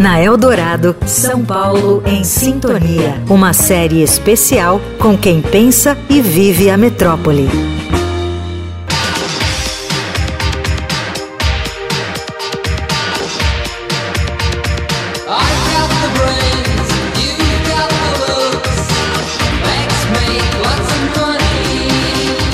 Na Eldorado, São Paulo em Sintonia. Uma série especial com quem pensa e vive a metrópole.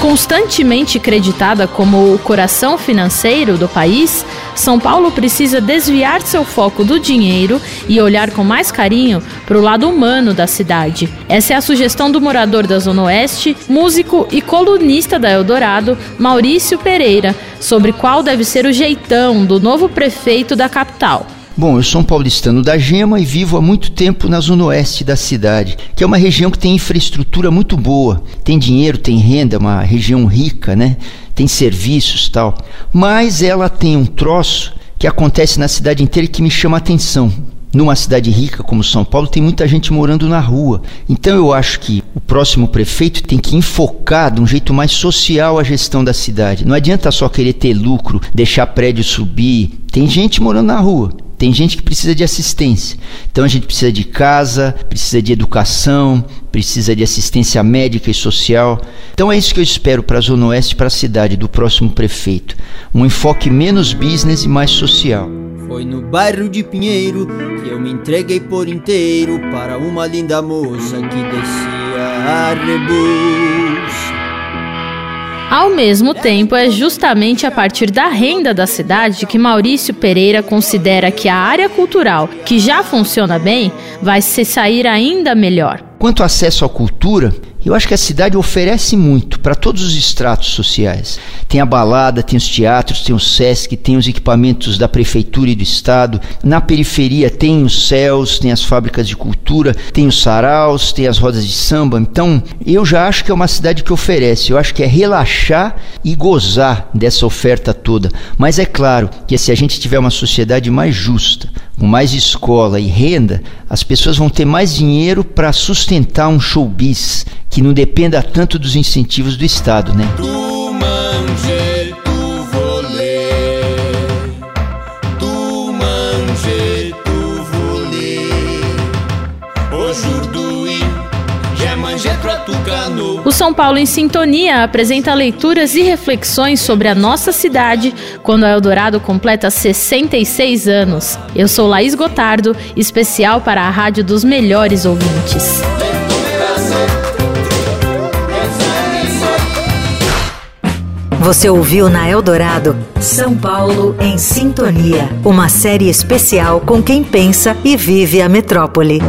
Constantemente creditada como o coração financeiro do país, São Paulo precisa desviar seu foco do dinheiro e olhar com mais carinho para o lado humano da cidade. Essa é a sugestão do morador da Zona Oeste, músico e colunista da Eldorado, Maurício Pereira, sobre qual deve ser o jeitão do novo prefeito da capital. Bom, eu sou um paulistano da Gema e vivo há muito tempo na zona oeste da cidade, que é uma região que tem infraestrutura muito boa, tem dinheiro, tem renda, é uma região rica, né? Tem serviços, tal. Mas ela tem um troço que acontece na cidade inteira que me chama a atenção. Numa cidade rica como São Paulo, tem muita gente morando na rua. Então eu acho que o próximo prefeito tem que enfocar de um jeito mais social a gestão da cidade. Não adianta só querer ter lucro, deixar prédio subir. Tem gente morando na rua. Tem gente que precisa de assistência. Então a gente precisa de casa, precisa de educação, precisa de assistência médica e social. Então é isso que eu espero para a Zona Oeste, para a cidade do próximo prefeito. Um enfoque menos business e mais social. Foi no bairro de Pinheiro que eu me entreguei por inteiro para uma linda moça que descia a rebus. Ao mesmo tempo, é justamente a partir da renda da cidade que Maurício Pereira considera que a área cultural, que já funciona bem, vai se sair ainda melhor. Quanto ao acesso à cultura, eu acho que a cidade oferece muito para todos os estratos sociais. Tem a balada, tem os teatros, tem o SESC, tem os equipamentos da prefeitura e do estado. Na periferia tem os céus, tem as fábricas de cultura, tem os saraus, tem as rodas de samba. Então, eu já acho que é uma cidade que oferece. Eu acho que é relaxar e gozar dessa oferta toda. Mas é claro que se a gente tiver uma sociedade mais justa, com mais escola e renda, as pessoas vão ter mais dinheiro para sustentar um showbiz que não dependa tanto dos incentivos do Estado, né? O São Paulo em Sintonia apresenta leituras e reflexões sobre a nossa cidade quando a Eldorado completa 66 anos. Eu sou Laís Gotardo, especial para a Rádio dos Melhores Ouvintes. Você ouviu na Eldorado São Paulo em Sintonia, uma série especial com quem pensa e vive a metrópole.